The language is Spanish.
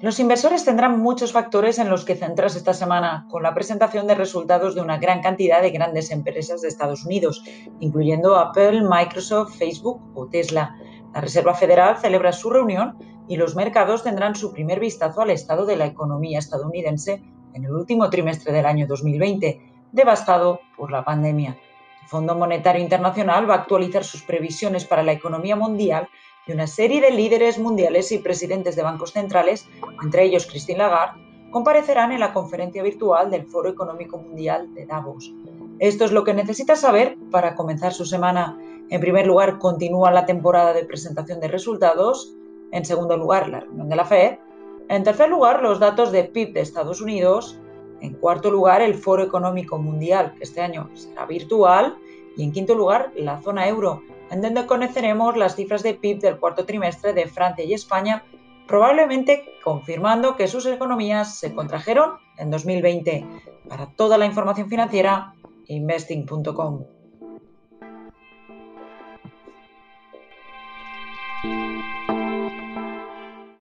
Los inversores tendrán muchos factores en los que centrarse esta semana con la presentación de resultados de una gran cantidad de grandes empresas de Estados Unidos, incluyendo Apple, Microsoft, Facebook o Tesla. La Reserva Federal celebra su reunión y los mercados tendrán su primer vistazo al estado de la economía estadounidense en el último trimestre del año 2020, devastado por la pandemia. El Fondo Monetario Internacional va a actualizar sus previsiones para la economía mundial y una serie de líderes mundiales y presidentes de bancos centrales, entre ellos Christine Lagarde, comparecerán en la conferencia virtual del Foro Económico Mundial de Davos. Esto es lo que necesita saber para comenzar su semana. En primer lugar, continúa la temporada de presentación de resultados. En segundo lugar, la reunión de la FED. En tercer lugar, los datos de PIB de Estados Unidos. En cuarto lugar, el Foro Económico Mundial, que este año será virtual. Y en quinto lugar, la zona euro, en donde conoceremos las cifras de PIB del cuarto trimestre de Francia y España, probablemente confirmando que sus economías se contrajeron en 2020. Para toda la información financiera, investing.com.